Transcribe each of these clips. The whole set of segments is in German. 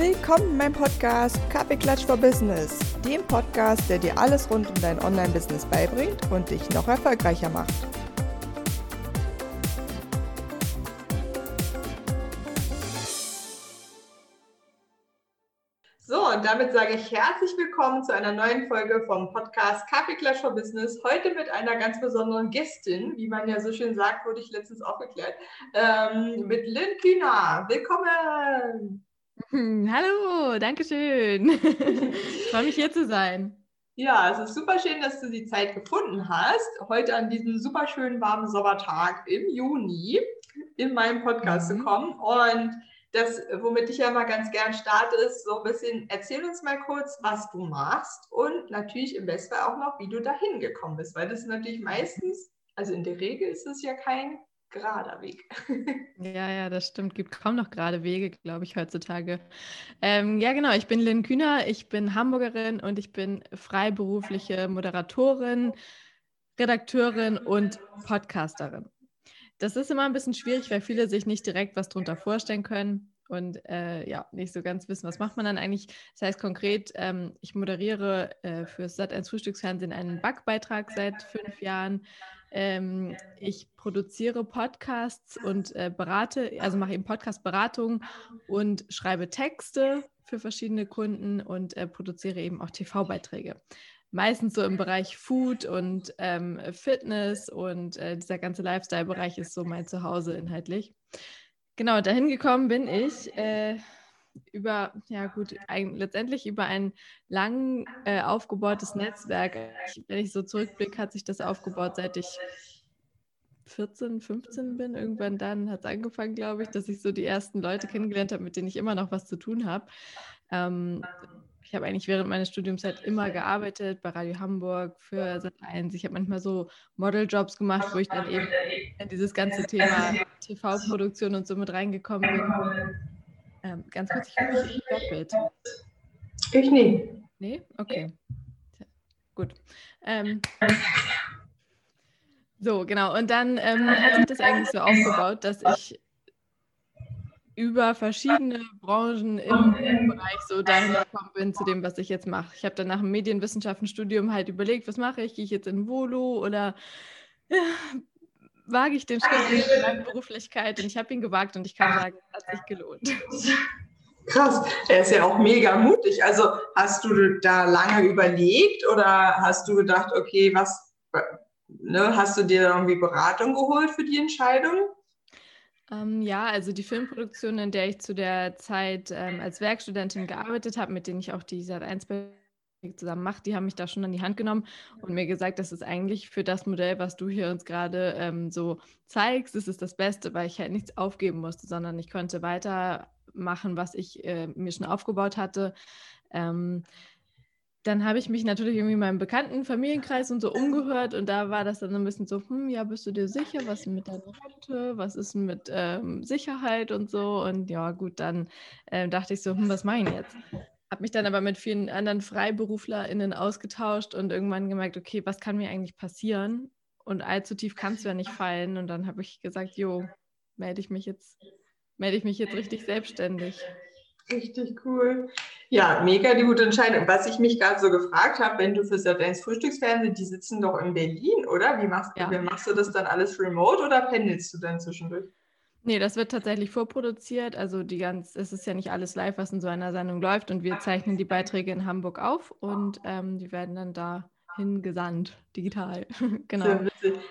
Willkommen in meinem Podcast Kaffeeklatsch for Business, dem Podcast, der dir alles rund um dein Online-Business beibringt und dich noch erfolgreicher macht. So, und damit sage ich herzlich willkommen zu einer neuen Folge vom Podcast Kaffeeklatsch for Business. Heute mit einer ganz besonderen Gästin, wie man ja so schön sagt, wurde ich letztens aufgeklärt, ähm, mit Lynn Kühner. Willkommen! Hm, hallo, danke schön. Ich freue mich hier zu sein. Ja, es ist super schön, dass du die Zeit gefunden hast, heute an diesem super schönen warmen Sommertag im Juni in meinem Podcast mhm. zu kommen. Und das, womit ich ja mal ganz gern starte, ist so ein bisschen, erzähl uns mal kurz, was du machst und natürlich im Bestfall auch noch, wie du dahin gekommen bist, weil das natürlich meistens, also in der Regel ist es ja kein gerader Weg. ja, ja, das stimmt. Gibt kaum noch gerade Wege, glaube ich, heutzutage. Ähm, ja, genau. Ich bin Lynn Kühner, ich bin Hamburgerin und ich bin freiberufliche Moderatorin, Redakteurin und Podcasterin. Das ist immer ein bisschen schwierig, weil viele sich nicht direkt was darunter vorstellen können und äh, ja, nicht so ganz wissen, was macht man dann eigentlich. Das heißt konkret, ähm, ich moderiere äh, für Sat1 Frühstücksfernsehen einen Backbeitrag seit fünf Jahren. Ähm, ich produziere Podcasts und äh, berate, also mache eben Podcast-Beratung und schreibe Texte für verschiedene Kunden und äh, produziere eben auch TV-Beiträge. Meistens so im Bereich Food und ähm, Fitness und äh, dieser ganze Lifestyle-Bereich ist so mein Zuhause inhaltlich. Genau, dahin gekommen bin ich äh, über, ja gut, ein, letztendlich über ein lang äh, aufgebautes Netzwerk. Ich, wenn ich so zurückblicke, hat sich das aufgebaut, seit ich 14, 15 bin. Irgendwann dann hat es angefangen, glaube ich, dass ich so die ersten Leute kennengelernt habe, mit denen ich immer noch was zu tun habe. Ähm, ich habe eigentlich während meiner Studiumzeit immer gearbeitet, bei Radio Hamburg, für Sat1. Ich habe manchmal so Modeljobs gemacht, wo ich dann eben in dieses ganze Thema TV-Produktion und so mit reingekommen bin. Ähm, ganz kurz, ich höre mich doppelt. Ich nie. Nee? Okay. Gut. Ähm, so, genau. Und dann ähm, hat sich das eigentlich so aufgebaut, dass ich über verschiedene Branchen im, im Bereich so dahin gekommen bin zu dem, was ich jetzt mache. Ich habe dann nach dem Medienwissenschaftenstudium halt überlegt, was mache ich? Gehe ich jetzt in Volo oder ja, wage ich den Schritt in meine Beruflichkeit? Und ich habe ihn gewagt und ich kann sagen, es hat sich gelohnt. Krass, er ist ja auch mega mutig. Also hast du da lange überlegt oder hast du gedacht, okay, was, ne, hast du dir irgendwie Beratung geholt für die Entscheidung? Ähm, ja, also die Filmproduktion, in der ich zu der Zeit ähm, als Werkstudentin gearbeitet habe, mit denen ich auch die Sat 1 zusammen mache, die haben mich da schon an die Hand genommen und mir gesagt, das ist eigentlich für das Modell, was du hier uns gerade ähm, so zeigst, ist das Beste, weil ich halt nichts aufgeben musste, sondern ich konnte weitermachen, was ich äh, mir schon aufgebaut hatte. Ähm, dann habe ich mich natürlich irgendwie in meinem bekannten Familienkreis und so umgehört und da war das dann ein bisschen so, hm, ja, bist du dir sicher, was ist mit deiner Rente, was ist mit ähm, Sicherheit und so und ja, gut, dann äh, dachte ich so, hm, was mache ich jetzt? Habe mich dann aber mit vielen anderen FreiberuflerInnen ausgetauscht und irgendwann gemerkt, okay, was kann mir eigentlich passieren? Und allzu tief kannst du ja nicht fallen und dann habe ich gesagt, jo, melde ich mich jetzt, melde ich mich jetzt richtig selbstständig. Richtig cool. Ja, mega die gute Entscheidung. Was ich mich gerade so gefragt habe, wenn du für Sat1 Frühstücksfernsehen, die sitzen doch in Berlin, oder? Wie machst, ja. wie machst du das dann alles remote oder pendelst du dann zwischendurch? Nee, das wird tatsächlich vorproduziert. Also die ganz, es ist ja nicht alles live, was in so einer Sendung läuft. Und wir zeichnen die Beiträge in Hamburg auf und ähm, die werden dann da hingesandt, digital. genau.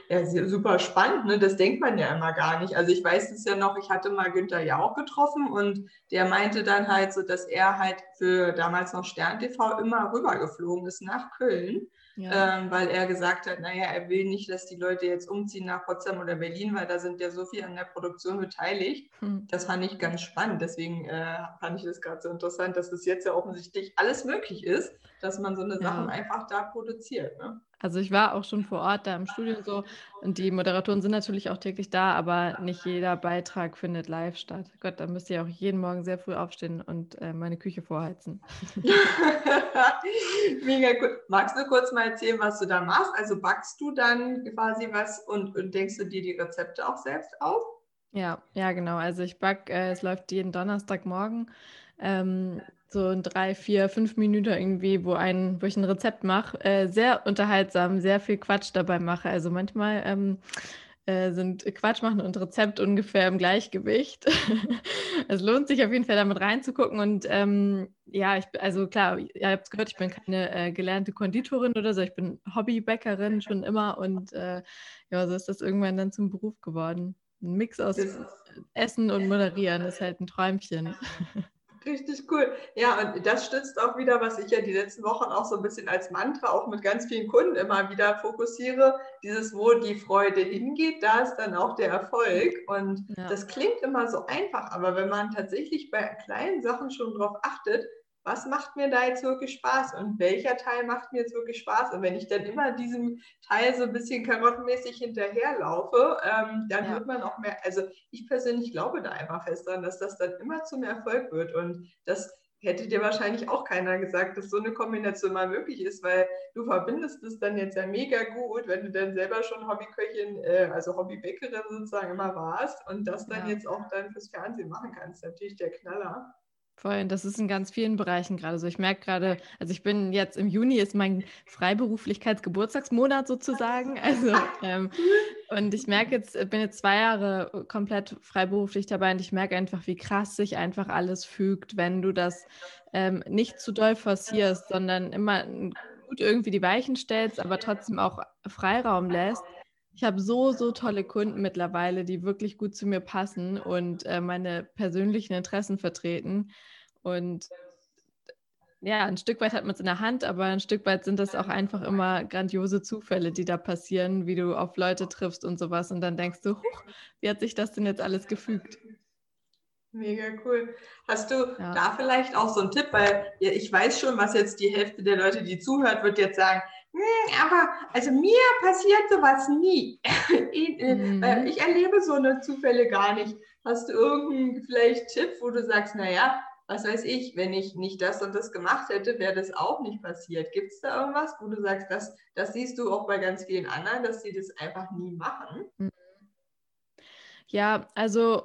Ja, super spannend, ne? das denkt man ja immer gar nicht. Also ich weiß es ja noch, ich hatte mal Günther Jauch getroffen und der meinte dann halt so, dass er halt für damals noch Stern TV immer rübergeflogen ist nach Köln ja. ähm, weil er gesagt hat, naja, er will nicht, dass die Leute jetzt umziehen nach Potsdam oder Berlin, weil da sind ja so viel an der Produktion beteiligt. Hm. Das fand ich ganz spannend. Deswegen äh, fand ich das gerade so interessant, dass es jetzt ja offensichtlich alles möglich ist, dass man so eine Sachen ja. einfach da produziert. Ne? Also ich war auch schon vor Ort da im Studio so und die Moderatoren sind natürlich auch täglich da, aber nicht jeder Beitrag findet live statt. Gott, da müsst ihr auch jeden Morgen sehr früh aufstehen und äh, meine Küche vorheizen. Mega gut. Magst du kurz mal erzählen, was du da machst? Also backst du dann quasi was und, und denkst du dir die Rezepte auch selbst auf? Ja, ja, genau. Also ich backe, äh, es läuft jeden Donnerstagmorgen. Ähm, so ein drei, vier, fünf Minuten irgendwie, wo, ein, wo ich ein Rezept mache. Äh, sehr unterhaltsam, sehr viel Quatsch dabei mache. Also manchmal ähm, äh, sind Quatsch machen und Rezept ungefähr im Gleichgewicht. es lohnt sich auf jeden Fall damit reinzugucken. Und ähm, ja, ich, also klar, ihr habt es gehört, ich bin keine äh, gelernte Konditorin oder so, ich bin Hobbybäckerin schon immer und äh, ja, so ist das irgendwann dann zum Beruf geworden. Ein Mix aus Essen und Moderieren ist halt ein Träumchen. Richtig cool. Ja, und das stützt auch wieder, was ich ja die letzten Wochen auch so ein bisschen als Mantra auch mit ganz vielen Kunden immer wieder fokussiere. Dieses, wo die Freude hingeht, da ist dann auch der Erfolg. Und ja. das klingt immer so einfach, aber wenn man tatsächlich bei kleinen Sachen schon drauf achtet, was macht mir da jetzt wirklich Spaß und welcher Teil macht mir jetzt wirklich Spaß? Und wenn ich dann immer diesem Teil so ein bisschen karottenmäßig hinterherlaufe, ähm, dann ja. wird man auch mehr, also ich persönlich glaube da einfach fest dran, dass das dann immer zum Erfolg wird und das hätte dir wahrscheinlich auch keiner gesagt, dass so eine Kombination mal möglich ist, weil du verbindest es dann jetzt ja mega gut, wenn du dann selber schon Hobbyköchin, äh, also Hobbybäckerin sozusagen immer warst und das dann ja. jetzt auch dann fürs Fernsehen machen kannst. Natürlich der Knaller. Voll, das ist in ganz vielen Bereichen gerade so. Ich merke gerade, also ich bin jetzt im Juni ist mein Freiberuflichkeitsgeburtstagsmonat sozusagen. Also ähm, und ich merke jetzt, bin jetzt zwei Jahre komplett freiberuflich dabei und ich merke einfach, wie krass sich einfach alles fügt, wenn du das ähm, nicht zu doll forcierst, sondern immer gut irgendwie die Weichen stellst, aber trotzdem auch Freiraum lässt ich habe so, so tolle Kunden mittlerweile, die wirklich gut zu mir passen und äh, meine persönlichen Interessen vertreten. Und ja, ein Stück weit hat man es in der Hand, aber ein Stück weit sind das auch einfach immer grandiose Zufälle, die da passieren, wie du auf Leute triffst und sowas. Und dann denkst du, huch, wie hat sich das denn jetzt alles gefügt? Mega cool. Hast du ja. da vielleicht auch so einen Tipp? Weil ich weiß schon, was jetzt die Hälfte der Leute, die zuhört, wird jetzt sagen, aber also mir passiert sowas nie. Äh, mhm. Ich erlebe so eine Zufälle gar nicht. Hast du irgendeinen vielleicht Tipp, wo du sagst, naja, was weiß ich, wenn ich nicht das und das gemacht hätte, wäre das auch nicht passiert. Gibt es da irgendwas, wo du sagst, das, das siehst du auch bei ganz vielen anderen, dass sie das einfach nie machen? Mhm. Ja, also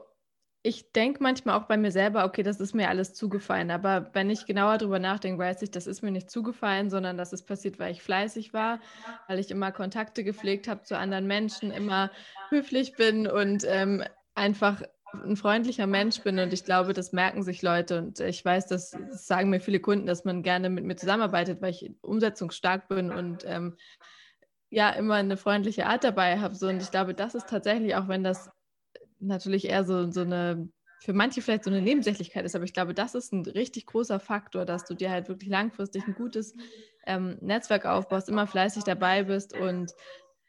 ich denke manchmal auch bei mir selber, okay, das ist mir alles zugefallen. Aber wenn ich genauer darüber nachdenke, weiß ich, das ist mir nicht zugefallen, sondern das ist passiert, weil ich fleißig war, weil ich immer Kontakte gepflegt habe zu anderen Menschen, immer höflich bin und ähm, einfach ein freundlicher Mensch bin. Und ich glaube, das merken sich Leute. Und ich weiß, das, das sagen mir viele Kunden, dass man gerne mit mir zusammenarbeitet, weil ich umsetzungsstark bin und ähm, ja, immer eine freundliche Art dabei habe. So, und ich glaube, das ist tatsächlich, auch wenn das natürlich eher so, so eine, für manche vielleicht so eine Nebensächlichkeit ist, aber ich glaube, das ist ein richtig großer Faktor, dass du dir halt wirklich langfristig ein gutes ähm, Netzwerk aufbaust, immer fleißig dabei bist und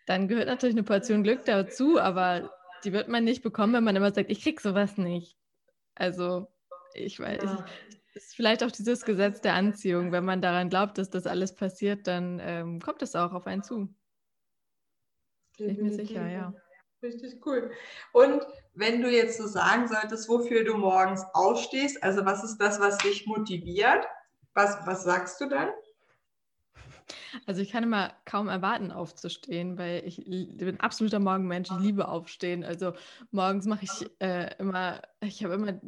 dann gehört natürlich eine Portion Glück dazu, aber die wird man nicht bekommen, wenn man immer sagt, ich krieg sowas nicht. Also ich weiß, ich, ist vielleicht auch dieses Gesetz der Anziehung. Wenn man daran glaubt, dass das alles passiert, dann ähm, kommt es auch auf einen zu. Bin ich mir sicher, ja. Richtig cool. Und wenn du jetzt so sagen solltest, wofür du morgens aufstehst, also was ist das, was dich motiviert? Was, was sagst du dann? Also ich kann immer kaum erwarten, aufzustehen, weil ich bin absoluter Morgenmensch. Ich liebe aufstehen. Also morgens mache ich äh, immer, ich habe immer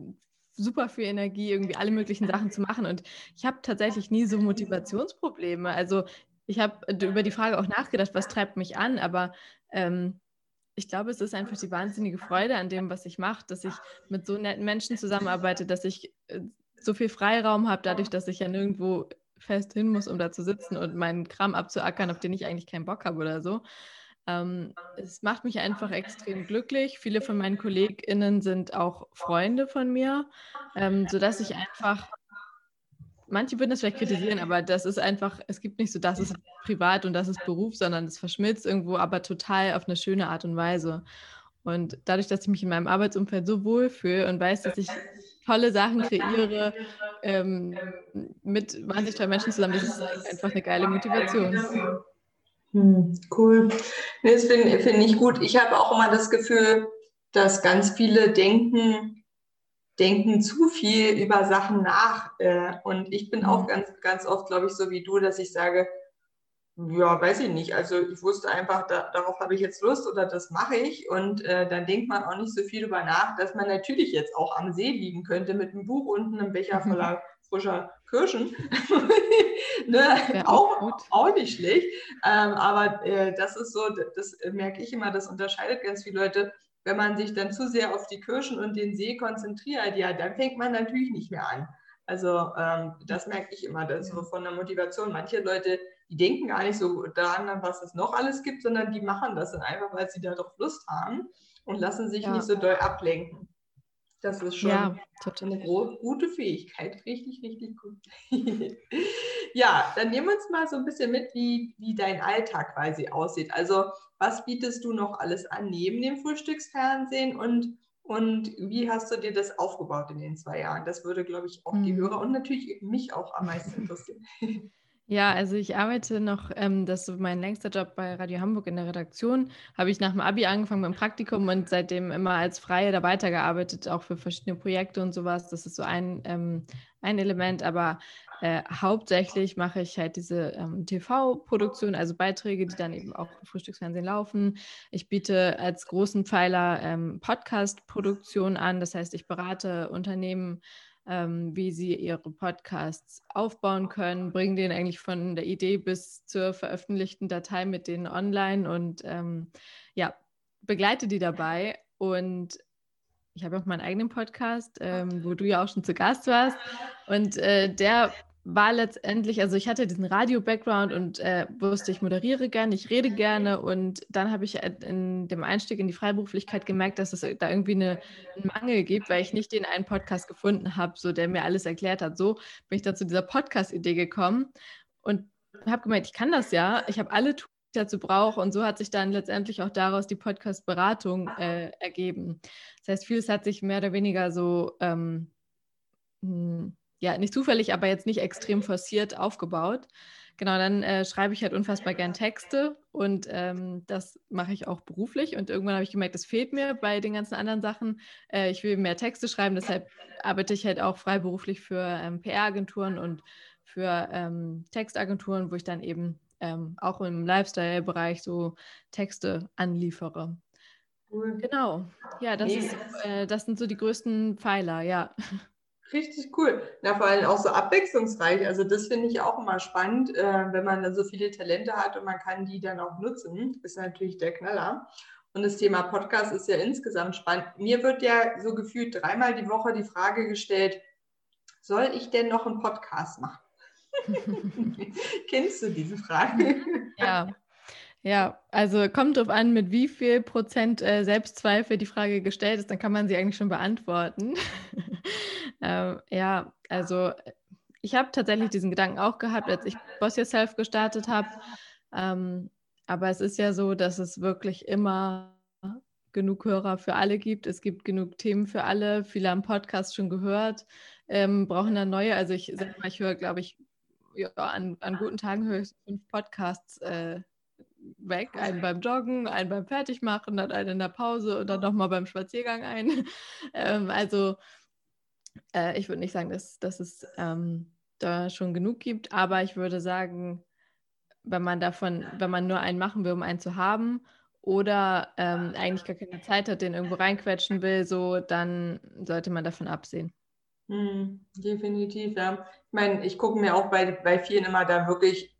super viel Energie, irgendwie alle möglichen Sachen zu machen. Und ich habe tatsächlich nie so Motivationsprobleme. Also ich habe über die Frage auch nachgedacht, was treibt mich an, aber ähm, ich glaube, es ist einfach die wahnsinnige Freude an dem, was ich mache, dass ich mit so netten Menschen zusammenarbeite, dass ich äh, so viel Freiraum habe, dadurch, dass ich ja nirgendwo fest hin muss, um da zu sitzen und meinen Kram abzuackern, auf den ich eigentlich keinen Bock habe oder so. Ähm, es macht mich einfach extrem glücklich. Viele von meinen KollegInnen sind auch Freunde von mir, ähm, sodass ich einfach manche würden das vielleicht kritisieren, aber das ist einfach, es gibt nicht so, das ist privat und das ist Beruf, sondern es verschmilzt irgendwo, aber total auf eine schöne Art und Weise. Und dadurch, dass ich mich in meinem Arbeitsumfeld so wohlfühle und weiß, dass ich tolle Sachen kreiere ähm, mit wahnsinnig tollen Menschen zusammen, das ist einfach eine geile Motivation. Hm, cool. Das finde find ich gut. Ich habe auch immer das Gefühl, dass ganz viele denken, denken zu viel über Sachen nach. Äh, und ich bin auch mhm. ganz, ganz oft, glaube ich, so wie du, dass ich sage, ja, weiß ich nicht. Also ich wusste einfach, da, darauf habe ich jetzt Lust oder das mache ich. Und äh, dann denkt man auch nicht so viel darüber nach, dass man natürlich jetzt auch am See liegen könnte mit einem Buch und einem Becher voller frischer Kirschen. ne? auch, auch, auch, nicht schlecht. Ähm, aber äh, das ist so, das merke ich immer, das unterscheidet ganz viele Leute. Wenn man sich dann zu sehr auf die Kirschen und den See konzentriert, ja, dann fängt man natürlich nicht mehr an. Also ähm, das merke ich immer, das so von der Motivation. Manche Leute die denken gar nicht so daran, was es noch alles gibt, sondern die machen das dann einfach, weil sie darauf Lust haben und lassen sich ja. nicht so doll ablenken. Das ist schon ja, eine gute Fähigkeit. Richtig, richtig gut. ja, dann nehmen wir uns mal so ein bisschen mit, wie, wie dein Alltag quasi aussieht. Also, was bietest du noch alles an neben dem Frühstücksfernsehen und, und wie hast du dir das aufgebaut in den zwei Jahren? Das würde, glaube ich, auch mhm. die Hörer und natürlich mich auch am meisten interessieren. Ja, also ich arbeite noch, ähm, das ist mein längster Job bei Radio Hamburg in der Redaktion. Habe ich nach dem Abi angefangen mit dem Praktikum und seitdem immer als Freie da weitergearbeitet, auch für verschiedene Projekte und sowas. Das ist so ein, ähm, ein Element, aber äh, hauptsächlich mache ich halt diese ähm, TV-Produktion, also Beiträge, die dann eben auch im Frühstücksfernsehen laufen. Ich biete als großen Pfeiler ähm, Podcast-Produktion an, das heißt, ich berate Unternehmen ähm, wie sie ihre Podcasts aufbauen können, bringen den eigentlich von der Idee bis zur veröffentlichten Datei mit denen online und ähm, ja, begleite die dabei. Und ich habe auch meinen eigenen Podcast, ähm, wo du ja auch schon zu Gast warst. Und äh, der war letztendlich, also ich hatte diesen Radio-Background und äh, wusste, ich moderiere gerne, ich rede gerne und dann habe ich in dem Einstieg in die Freiberuflichkeit gemerkt, dass es da irgendwie eine, einen Mangel gibt, weil ich nicht den einen Podcast gefunden habe, so der mir alles erklärt hat. So bin ich dann zu dieser Podcast-Idee gekommen und habe gemeint, ich kann das ja, ich habe alle Tools, dazu brauche und so hat sich dann letztendlich auch daraus die Podcast-Beratung äh, ergeben. Das heißt, vieles hat sich mehr oder weniger so ähm, hm, ja, nicht zufällig, aber jetzt nicht extrem forciert aufgebaut. Genau, dann äh, schreibe ich halt unfassbar gern Texte und ähm, das mache ich auch beruflich. Und irgendwann habe ich gemerkt, das fehlt mir bei den ganzen anderen Sachen. Äh, ich will mehr Texte schreiben, deshalb arbeite ich halt auch freiberuflich für ähm, PR-Agenturen und für ähm, Textagenturen, wo ich dann eben ähm, auch im Lifestyle-Bereich so Texte anliefere. Cool. Genau, ja, das, ist, äh, das sind so die größten Pfeiler, ja. Richtig cool. Na, vor allem auch so abwechslungsreich. Also das finde ich auch immer spannend, äh, wenn man dann so viele Talente hat und man kann die dann auch nutzen, ist natürlich der Knaller. Und das Thema Podcast ist ja insgesamt spannend. Mir wird ja so gefühlt dreimal die Woche die Frage gestellt, soll ich denn noch einen Podcast machen? Kennst du diese Frage? Ja. Ja, also kommt drauf an, mit wie viel Prozent äh, Selbstzweifel die Frage gestellt ist, dann kann man sie eigentlich schon beantworten. Ähm, ja, also ich habe tatsächlich diesen Gedanken auch gehabt, als ich Boss Yourself gestartet habe. Ähm, aber es ist ja so, dass es wirklich immer genug Hörer für alle gibt. Es gibt genug Themen für alle. Viele haben Podcast schon gehört, ähm, brauchen dann neue. Also ich mal, ich höre, glaube ich, ja, an, an guten Tagen höre ich fünf Podcasts äh, weg, einen beim Joggen, einen beim Fertigmachen, dann einen in der Pause und dann nochmal beim Spaziergang ein. ähm, also äh, ich würde nicht sagen, dass, dass es ähm, da schon genug gibt, aber ich würde sagen, wenn man davon, wenn man nur einen machen will, um einen zu haben, oder ähm, eigentlich gar keine Zeit hat, den irgendwo reinquetschen will, so, dann sollte man davon absehen. Hm, definitiv, ja. Ich meine, ich gucke mir auch bei, bei vielen immer da wirklich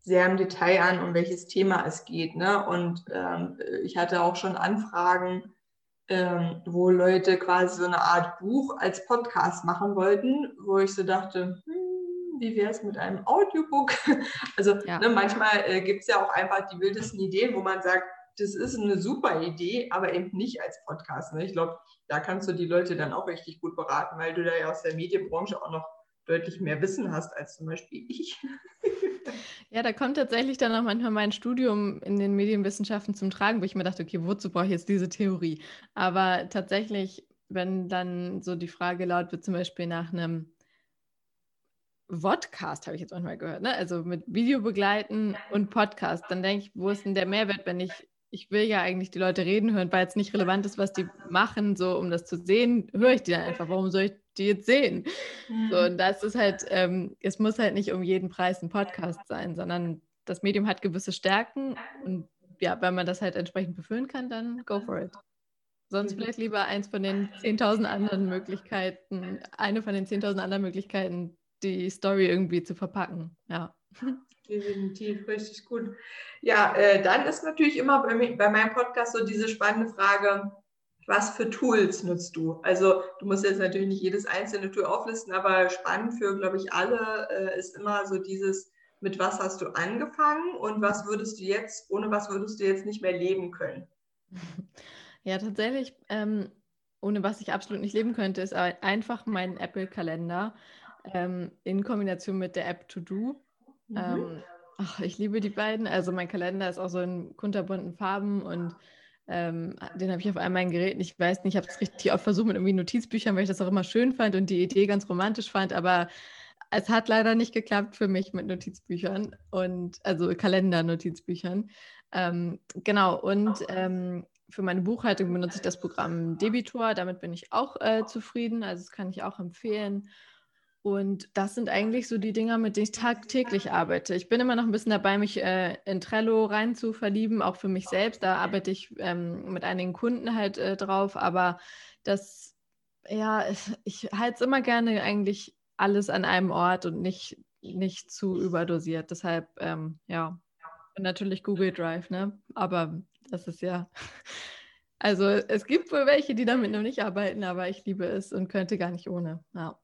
sehr im Detail an, um welches Thema es geht. Ne? Und ähm, ich hatte auch schon Anfragen, ähm, wo Leute quasi so eine Art Buch als Podcast machen wollten, wo ich so dachte, hm, wie wäre es mit einem Audiobook? Also ja. ne, manchmal äh, gibt es ja auch einfach die wildesten Ideen, wo man sagt, das ist eine super Idee, aber eben nicht als Podcast. Ne? Ich glaube, da kannst du die Leute dann auch richtig gut beraten, weil du da ja aus der Medienbranche auch noch deutlich mehr Wissen hast als zum Beispiel ich. Ja, da kommt tatsächlich dann auch manchmal mein Studium in den Medienwissenschaften zum Tragen, wo ich mir dachte, okay, wozu brauche ich jetzt diese Theorie? Aber tatsächlich, wenn dann so die Frage laut wird, zum Beispiel nach einem Vodcast, habe ich jetzt manchmal gehört, ne? also mit Video begleiten und Podcast, dann denke ich, wo ist denn der Mehrwert, wenn ich ich will ja eigentlich die Leute reden hören, weil es nicht relevant ist, was die machen, so um das zu sehen, höre ich die dann einfach. Warum soll ich die jetzt sehen? Mhm. So, und das ist halt, ähm, es muss halt nicht um jeden Preis ein Podcast sein, sondern das Medium hat gewisse Stärken und ja, wenn man das halt entsprechend befüllen kann, dann go for it. Sonst vielleicht lieber eins von den 10.000 anderen Möglichkeiten, eine von den 10.000 anderen Möglichkeiten, die Story irgendwie zu verpacken. Ja. Definitiv, richtig gut. Ja, äh, dann ist natürlich immer bei, bei meinem Podcast so diese spannende Frage, was für Tools nutzt du? Also du musst jetzt natürlich nicht jedes einzelne Tool auflisten, aber spannend für, glaube ich, alle äh, ist immer so dieses, mit was hast du angefangen und was würdest du jetzt, ohne was würdest du jetzt nicht mehr leben können? Ja, tatsächlich, ähm, ohne was ich absolut nicht leben könnte, ist einfach mein Apple-Kalender ähm, in Kombination mit der App To Do. Mhm. Ähm, ach, ich liebe die beiden. Also mein Kalender ist auch so in kunterbunten Farben und ähm, den habe ich auf all meinen Geräten. Ich weiß nicht, ich habe es richtig oft versucht mit irgendwie Notizbüchern, weil ich das auch immer schön fand und die Idee ganz romantisch fand, aber es hat leider nicht geklappt für mich mit Notizbüchern und also Kalender-Notizbüchern. Ähm, genau, und ähm, für meine Buchhaltung benutze ich das Programm Debitor. Damit bin ich auch äh, zufrieden. Also das kann ich auch empfehlen. Und das sind eigentlich so die Dinger, mit denen ich tagtäglich arbeite. Ich bin immer noch ein bisschen dabei, mich äh, in Trello rein zu verlieben, auch für mich selbst. Da arbeite ich ähm, mit einigen Kunden halt äh, drauf. Aber das, ja, ich halte es immer gerne eigentlich alles an einem Ort und nicht, nicht zu überdosiert. Deshalb, ähm, ja, und natürlich Google Drive, ne? Aber das ist ja. Also es gibt wohl welche, die damit noch nicht arbeiten, aber ich liebe es und könnte gar nicht ohne. Ja.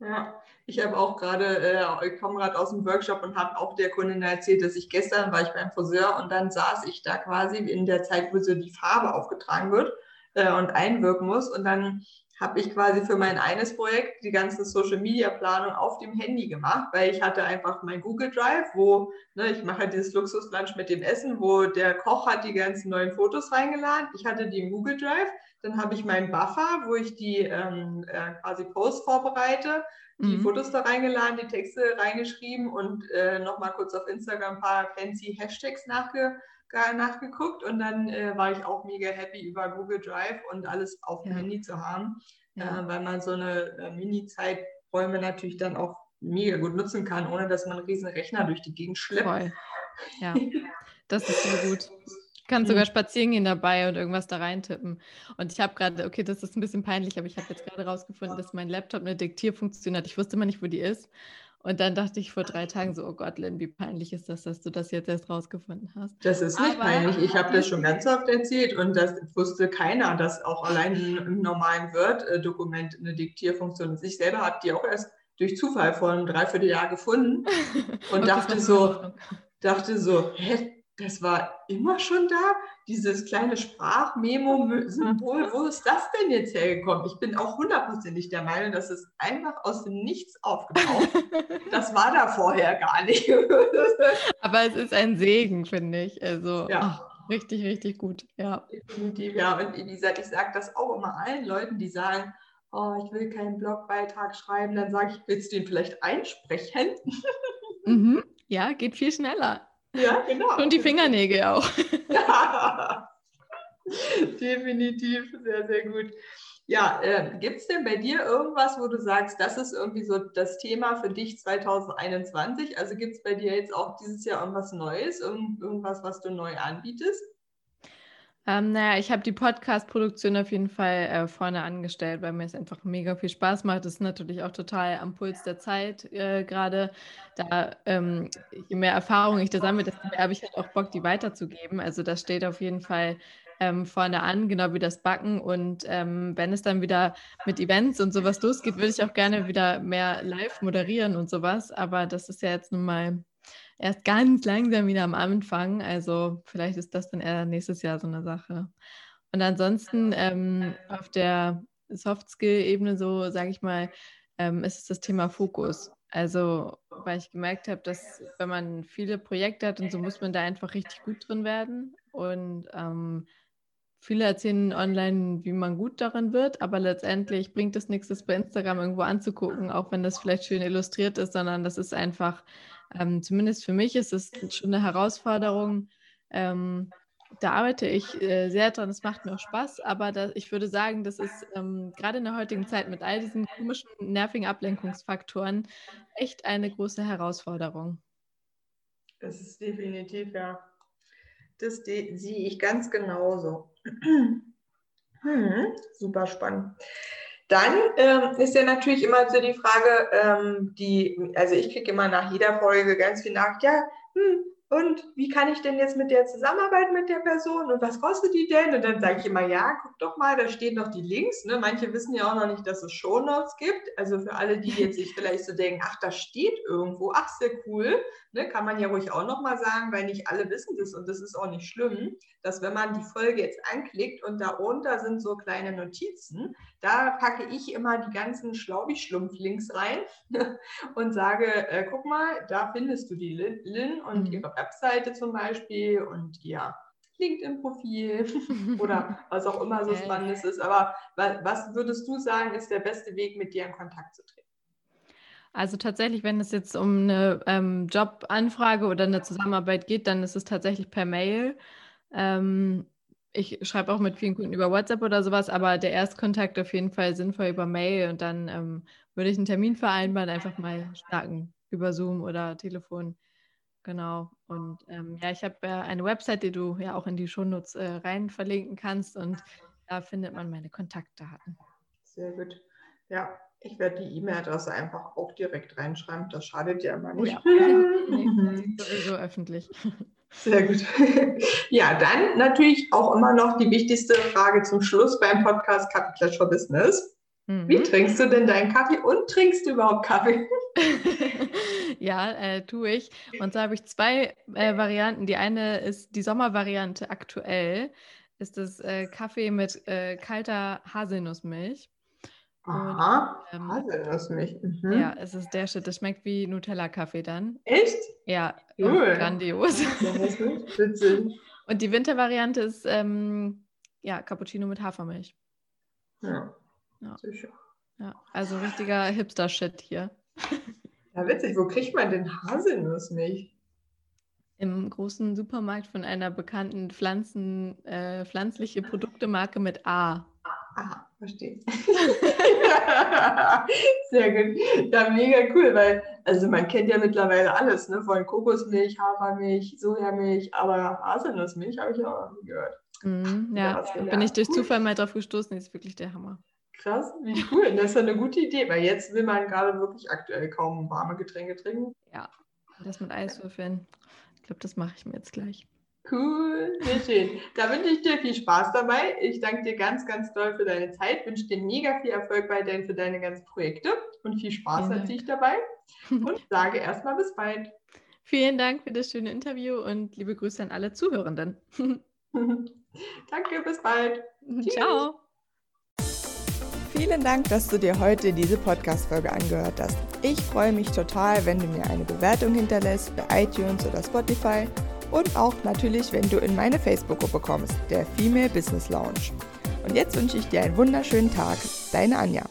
Ja, ich habe auch gerade, äh, gerade aus dem Workshop und habe auch der Kundin erzählt, dass ich gestern war ich beim Friseur und dann saß ich da quasi in der Zeit, wo so die Farbe aufgetragen wird äh, und einwirken muss und dann habe ich quasi für mein eines Projekt die ganze Social Media Planung auf dem Handy gemacht, weil ich hatte einfach mein Google Drive, wo ne, ich mache halt dieses Luxuslunch mit dem Essen, wo der Koch hat die ganzen neuen Fotos reingeladen. Ich hatte die im Google Drive. Dann habe ich meinen Buffer, wo ich die ähm, äh, quasi Posts vorbereite, die mhm. Fotos da reingeladen, die Texte reingeschrieben und äh, nochmal kurz auf Instagram ein paar fancy Hashtags nachge nachgeguckt und dann äh, war ich auch mega happy über Google Drive und alles auf dem ja. Handy zu haben, ja. äh, weil man so eine äh, Mini-Zeiträume natürlich dann auch mega gut nutzen kann, ohne dass man einen riesen Rechner durch die Gegend schleppt. Voll. Ja, das ist so gut. Du kannst sogar spazieren gehen dabei und irgendwas da reintippen. Und ich habe gerade, okay, das ist ein bisschen peinlich, aber ich habe jetzt gerade rausgefunden, dass mein Laptop eine Diktierfunktion hat. Ich wusste immer nicht, wo die ist. Und dann dachte ich vor drei Tagen so, oh Gott, Lynn, wie peinlich ist das, dass du das jetzt erst rausgefunden hast. Das ist nicht Aber, peinlich. Ich habe das schon ganz oft erzählt und das wusste keiner, dass auch allein im normalen Word-Dokument eine Diktierfunktion ist. Ich selber habe die auch erst durch Zufall vor einem Dreivierteljahr gefunden und, und dachte so, dachte so, hä, das war immer schon da, dieses kleine Sprachmemo-Symbol. Wo ist das denn jetzt hergekommen? Ich bin auch hundertprozentig der Meinung, dass es einfach aus dem Nichts aufgetaucht. das war da vorher gar nicht. Aber es ist ein Segen, finde ich. Also ja. ach, richtig, richtig gut. Ja. Definitiv, ja. Und wie gesagt, ich sage das auch immer allen Leuten, die sagen, oh, ich will keinen Blogbeitrag schreiben, dann sage ich, willst du ihn vielleicht einsprechen? mhm. Ja, geht viel schneller. Ja, genau. Und die Fingernägel auch. Ja, definitiv, sehr, sehr gut. Ja, äh, gibt es denn bei dir irgendwas, wo du sagst, das ist irgendwie so das Thema für dich 2021? Also gibt es bei dir jetzt auch dieses Jahr irgendwas Neues, irgend, irgendwas, was du neu anbietest? Ähm, naja, ich habe die Podcast-Produktion auf jeden Fall äh, vorne angestellt, weil mir es einfach mega viel Spaß macht. Das ist natürlich auch total am Puls der Zeit äh, gerade. Da, ähm, je mehr Erfahrung ich da sammle, desto mehr habe ich halt auch Bock, die weiterzugeben. Also das steht auf jeden Fall ähm, vorne an, genau wie das Backen. Und ähm, wenn es dann wieder mit Events und sowas losgeht, würde ich auch gerne wieder mehr live moderieren und sowas. Aber das ist ja jetzt nun mal erst ganz langsam wieder am Anfang. Also vielleicht ist das dann eher nächstes Jahr so eine Sache. Und ansonsten ähm, auf der Soft-Skill-Ebene, so sage ich mal, ähm, ist es das Thema Fokus. Also, weil ich gemerkt habe, dass wenn man viele Projekte hat und so muss man da einfach richtig gut drin werden. Und ähm, viele erzählen online, wie man gut darin wird, aber letztendlich bringt es nichts, das bei Instagram irgendwo anzugucken, auch wenn das vielleicht schön illustriert ist, sondern das ist einfach ähm, zumindest für mich ist es schon eine Herausforderung. Ähm, da arbeite ich äh, sehr dran, es macht mir auch Spaß, aber das, ich würde sagen, das ist ähm, gerade in der heutigen Zeit mit all diesen komischen, nervigen Ablenkungsfaktoren echt eine große Herausforderung. Das ist definitiv, ja. Das sehe ich ganz genauso. Hm, super spannend. Dann ähm, ist ja natürlich immer so die Frage, ähm, die, also ich kriege immer nach jeder Folge ganz viel nach, ja, hm, und wie kann ich denn jetzt mit der zusammenarbeiten mit der Person und was kostet die denn? Und dann sage ich immer, ja, guck doch mal, da stehen noch die Links. Ne? Manche wissen ja auch noch nicht, dass es Shownotes gibt. Also für alle, die jetzt sich vielleicht so denken, ach, das steht irgendwo, ach, sehr cool, ne? kann man ja ruhig auch noch mal sagen, weil nicht alle wissen das und das ist auch nicht schlimm, dass wenn man die Folge jetzt anklickt und darunter sind so kleine Notizen, da packe ich immer die ganzen Schlaubi-Schlumpf-Links rein und sage, äh, guck mal, da findest du die Lin und mhm. ihre Webseite zum Beispiel und ihr LinkedIn-Profil oder was auch immer so Spannendes ist. Aber was würdest du sagen, ist der beste Weg, mit dir in Kontakt zu treten? Also tatsächlich, wenn es jetzt um eine ähm, Jobanfrage oder eine Zusammenarbeit geht, dann ist es tatsächlich per Mail. Ähm, ich schreibe auch mit vielen Kunden über WhatsApp oder sowas, aber der Erstkontakt auf jeden Fall sinnvoll über Mail und dann ähm, würde ich einen Termin vereinbaren, einfach mal starten über Zoom oder Telefon. Genau. Und ähm, ja, ich habe äh, eine Website, die du ja auch in die Shownotes äh, rein verlinken kannst und da findet man meine Kontaktdaten. Sehr gut. Ja, ich werde die E-Mail-Adresse einfach auch direkt reinschreiben. Das schadet ja immer nicht. Ja, nee, sowieso öffentlich. Sehr gut. Ja, dann natürlich auch immer noch die wichtigste Frage zum Schluss beim Podcast Kaffee Clash for Business. Mhm. Wie trinkst du denn deinen Kaffee und trinkst du überhaupt Kaffee? ja, äh, tue ich. Und zwar habe ich zwei äh, Varianten. Die eine ist die Sommervariante aktuell. Ist das äh, Kaffee mit äh, kalter Haselnussmilch. Aha, und, ähm, Haselnussmilch. Mhm. Ja, es ist der Shit. Das schmeckt wie Nutella-Kaffee dann. Echt? Ja, cool. grandios. Witzig. und die Wintervariante ist ähm, ja, Cappuccino mit Hafermilch. Ja, ja. sicher. Ja, also richtiger Hipster-Shit hier. Ja, witzig. Wo kriegt man denn Haselnussmilch? Im großen Supermarkt von einer bekannten Pflanzen, äh, pflanzliche Produktemarke mit A. Ah, verstehe. Sehr gut. Ja, mega cool, weil also man kennt ja mittlerweile alles, ne? Von Kokosmilch, Hafermilch, Sojamilch, aber Haselnussmilch habe ich auch noch nie gehört. Mm, ja, bin ich durch Zufall mal drauf gestoßen, ist wirklich der Hammer. Krass, wie cool. Das ist ja eine gute Idee, weil jetzt will man gerade wirklich aktuell kaum warme Getränke trinken. Ja, das mit Eiswürfeln. Ich glaube, das mache ich mir jetzt gleich. Cool, sehr schön. Da wünsche ich dir viel Spaß dabei. Ich danke dir ganz, ganz doll für deine Zeit, wünsche dir mega viel Erfolg bei deinen, für deine ganzen Projekte und viel Spaß natürlich dabei. Und sage erstmal bis bald. Vielen Dank für das schöne Interview und liebe Grüße an alle Zuhörenden. danke, bis bald. Ciao. Vielen Dank, dass du dir heute diese Podcast-Folge angehört hast. Ich freue mich total, wenn du mir eine Bewertung hinterlässt bei iTunes oder Spotify und auch natürlich, wenn du in meine Facebook-Gruppe kommst, der Female Business Lounge. Und jetzt wünsche ich dir einen wunderschönen Tag. Deine Anja.